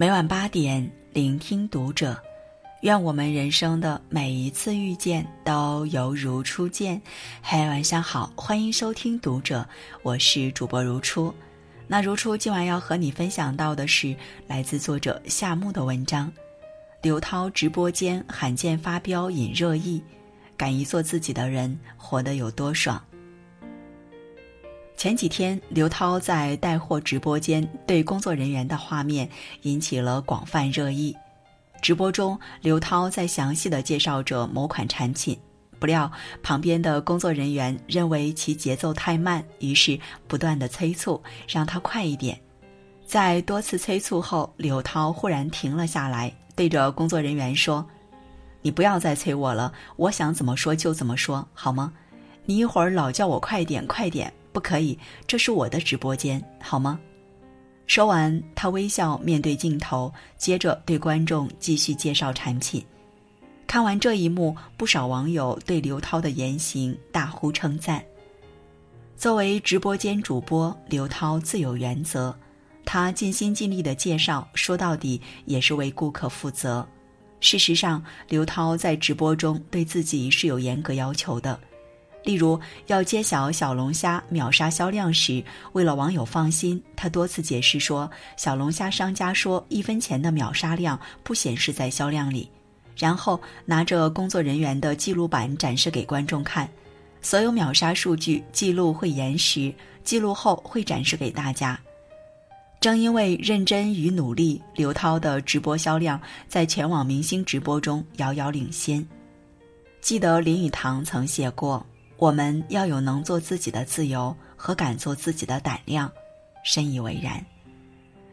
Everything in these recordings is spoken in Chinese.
每晚八点，聆听读者。愿我们人生的每一次遇见都犹如初见。嘿，晚上好，欢迎收听读者，我是主播如初。那如初今晚要和你分享到的是来自作者夏木的文章：刘涛直播间罕见发飙引热议，敢于做自己的人活得有多爽？前几天，刘涛在带货直播间对工作人员的画面引起了广泛热议。直播中，刘涛在详细的介绍着某款产品，不料旁边的工作人员认为其节奏太慢，于是不断的催促，让他快一点。在多次催促后，刘涛忽然停了下来，对着工作人员说：“你不要再催我了，我想怎么说就怎么说，好吗？你一会儿老叫我快点快点，不可以，这是我的直播间，好吗？”说完，他微笑面对镜头，接着对观众继续介绍产品。看完这一幕，不少网友对刘涛的言行大呼称赞。作为直播间主播，刘涛自有原则，他尽心尽力的介绍，说到底也是为顾客负责。事实上，刘涛在直播中对自己是有严格要求的。例如，要揭晓小龙虾秒杀销量时，为了网友放心，他多次解释说，小龙虾商家说一分钱的秒杀量不显示在销量里，然后拿着工作人员的记录板展示给观众看，所有秒杀数据记录会延时，记录后会展示给大家。正因为认真与努力，刘涛的直播销量在全网明星直播中遥遥领先。记得林语堂曾写过。我们要有能做自己的自由和敢做自己的胆量，深以为然。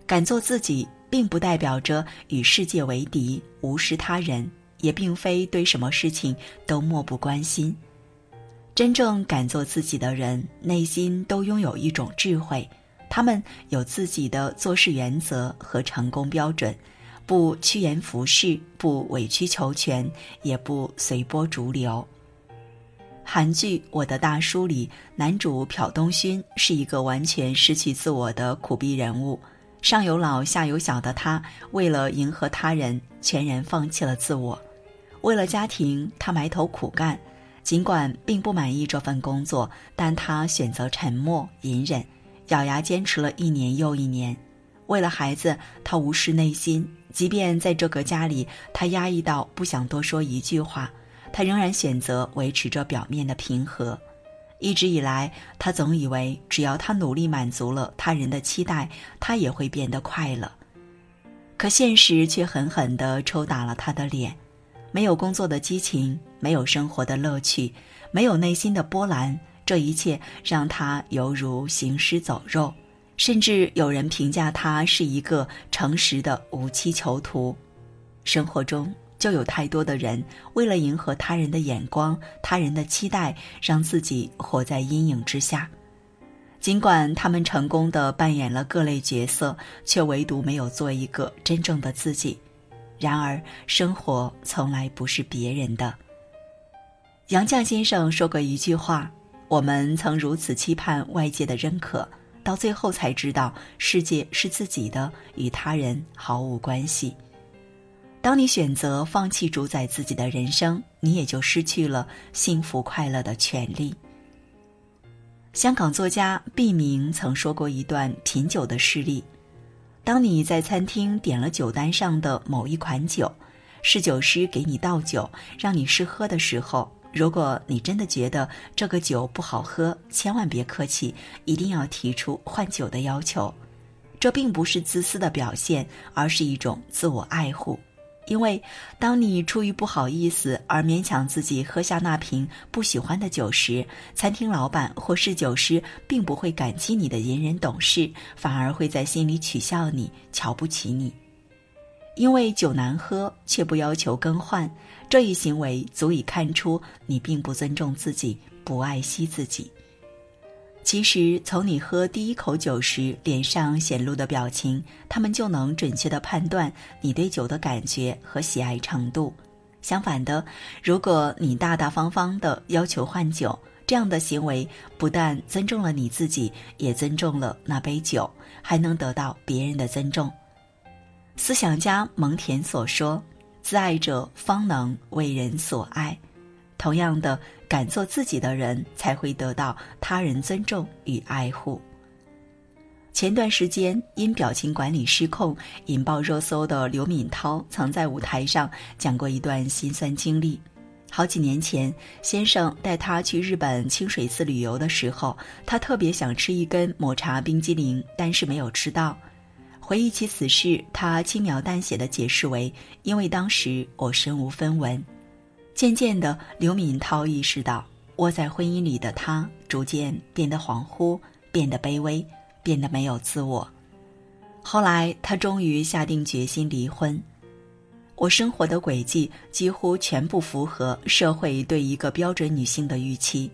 敢做自己，并不代表着与世界为敌、无视他人，也并非对什么事情都漠不关心。真正敢做自己的人，内心都拥有一种智慧，他们有自己的做事原则和成功标准，不趋炎附势，不委曲求全，也不随波逐流。韩剧《我的大叔》里，男主朴东勋是一个完全失去自我的苦逼人物。上有老下有小的他，为了迎合他人，全然放弃了自我。为了家庭，他埋头苦干。尽管并不满意这份工作，但他选择沉默隐忍，咬牙坚持了一年又一年。为了孩子，他无视内心，即便在这个家里，他压抑到不想多说一句话。他仍然选择维持着表面的平和。一直以来，他总以为只要他努力满足了他人的期待，他也会变得快乐。可现实却狠狠地抽打了他的脸：没有工作的激情，没有生活的乐趣，没有内心的波澜。这一切让他犹如行尸走肉，甚至有人评价他是一个诚实的无期囚徒。生活中。就有太多的人为了迎合他人的眼光、他人的期待，让自己活在阴影之下。尽管他们成功的扮演了各类角色，却唯独没有做一个真正的自己。然而，生活从来不是别人的。杨绛先生说过一句话：“我们曾如此期盼外界的认可，到最后才知道世界是自己的，与他人毫无关系。”当你选择放弃主宰自己的人生，你也就失去了幸福快乐的权利。香港作家毕明曾说过一段品酒的事例：当你在餐厅点了酒单上的某一款酒，侍酒师给你倒酒让你试喝的时候，如果你真的觉得这个酒不好喝，千万别客气，一定要提出换酒的要求。这并不是自私的表现，而是一种自我爱护。因为，当你出于不好意思而勉强自己喝下那瓶不喜欢的酒时，餐厅老板或侍酒师并不会感激你的隐忍懂事，反而会在心里取笑你、瞧不起你。因为酒难喝却不要求更换，这一行为足以看出你并不尊重自己，不爱惜自己。其实，从你喝第一口酒时脸上显露的表情，他们就能准确的判断你对酒的感觉和喜爱程度。相反的，如果你大大方方的要求换酒，这样的行为不但尊重了你自己，也尊重了那杯酒，还能得到别人的尊重。思想家蒙恬所说：“自爱者方能为人所爱。”同样的，敢做自己的人才会得到他人尊重与爱护。前段时间因表情管理失控引爆热搜的刘敏涛，曾在舞台上讲过一段心酸经历。好几年前，先生带她去日本清水寺旅游的时候，她特别想吃一根抹茶冰激凌，但是没有吃到。回忆起此事，她轻描淡写的解释为：“因为当时我身无分文。”渐渐的，刘敏涛意识到，窝在婚姻里的她逐渐变得恍惚，变得卑微，变得没有自我。后来，她终于下定决心离婚。我生活的轨迹几乎全部符合社会对一个标准女性的预期。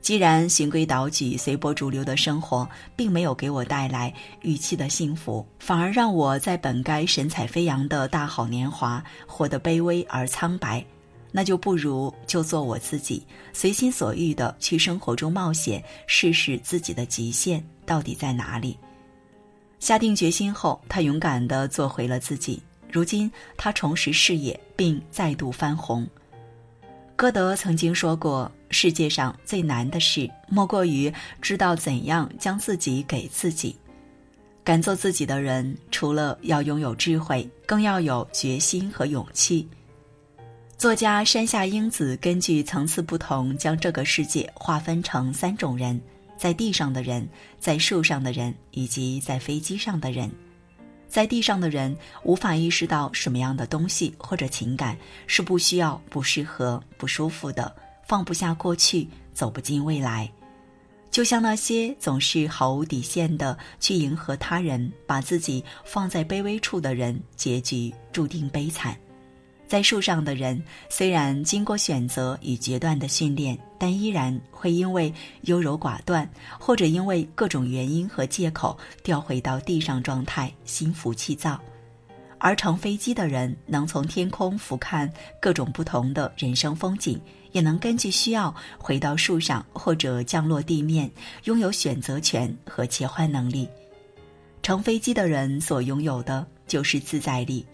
既然循规蹈矩、随波逐流的生活并没有给我带来预期的幸福，反而让我在本该神采飞扬的大好年华活得卑微而苍白。那就不如就做我自己，随心所欲的去生活中冒险，试试自己的极限到底在哪里。下定决心后，他勇敢的做回了自己。如今，他重拾事业，并再度翻红。歌德曾经说过：“世界上最难的事，莫过于知道怎样将自己给自己。”敢做自己的人，除了要拥有智慧，更要有决心和勇气。作家山下英子根据层次不同，将这个世界划分成三种人：在地上的人，在树上的人，以及在飞机上的人。在地上的人无法意识到什么样的东西或者情感是不需要、不适合、不舒服的，放不下过去，走不进未来。就像那些总是毫无底线的去迎合他人，把自己放在卑微处的人，结局注定悲惨。在树上的人，虽然经过选择与决断的训练，但依然会因为优柔寡断，或者因为各种原因和借口掉回到地上状态，心浮气躁。而乘飞机的人，能从天空俯瞰各种不同的人生风景，也能根据需要回到树上或者降落地面，拥有选择权和切换能力。乘飞机的人所拥有的就是自在力。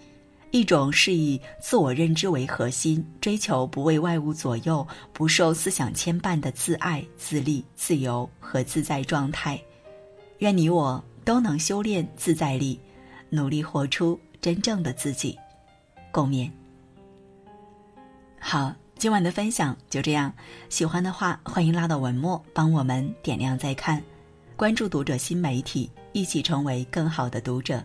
一种是以自我认知为核心，追求不为外物左右、不受思想牵绊的自爱、自立、自由和自在状态。愿你我都能修炼自在力，努力活出真正的自己。共勉。好，今晚的分享就这样。喜欢的话，欢迎拉到文末帮我们点亮再看，关注读者新媒体，一起成为更好的读者。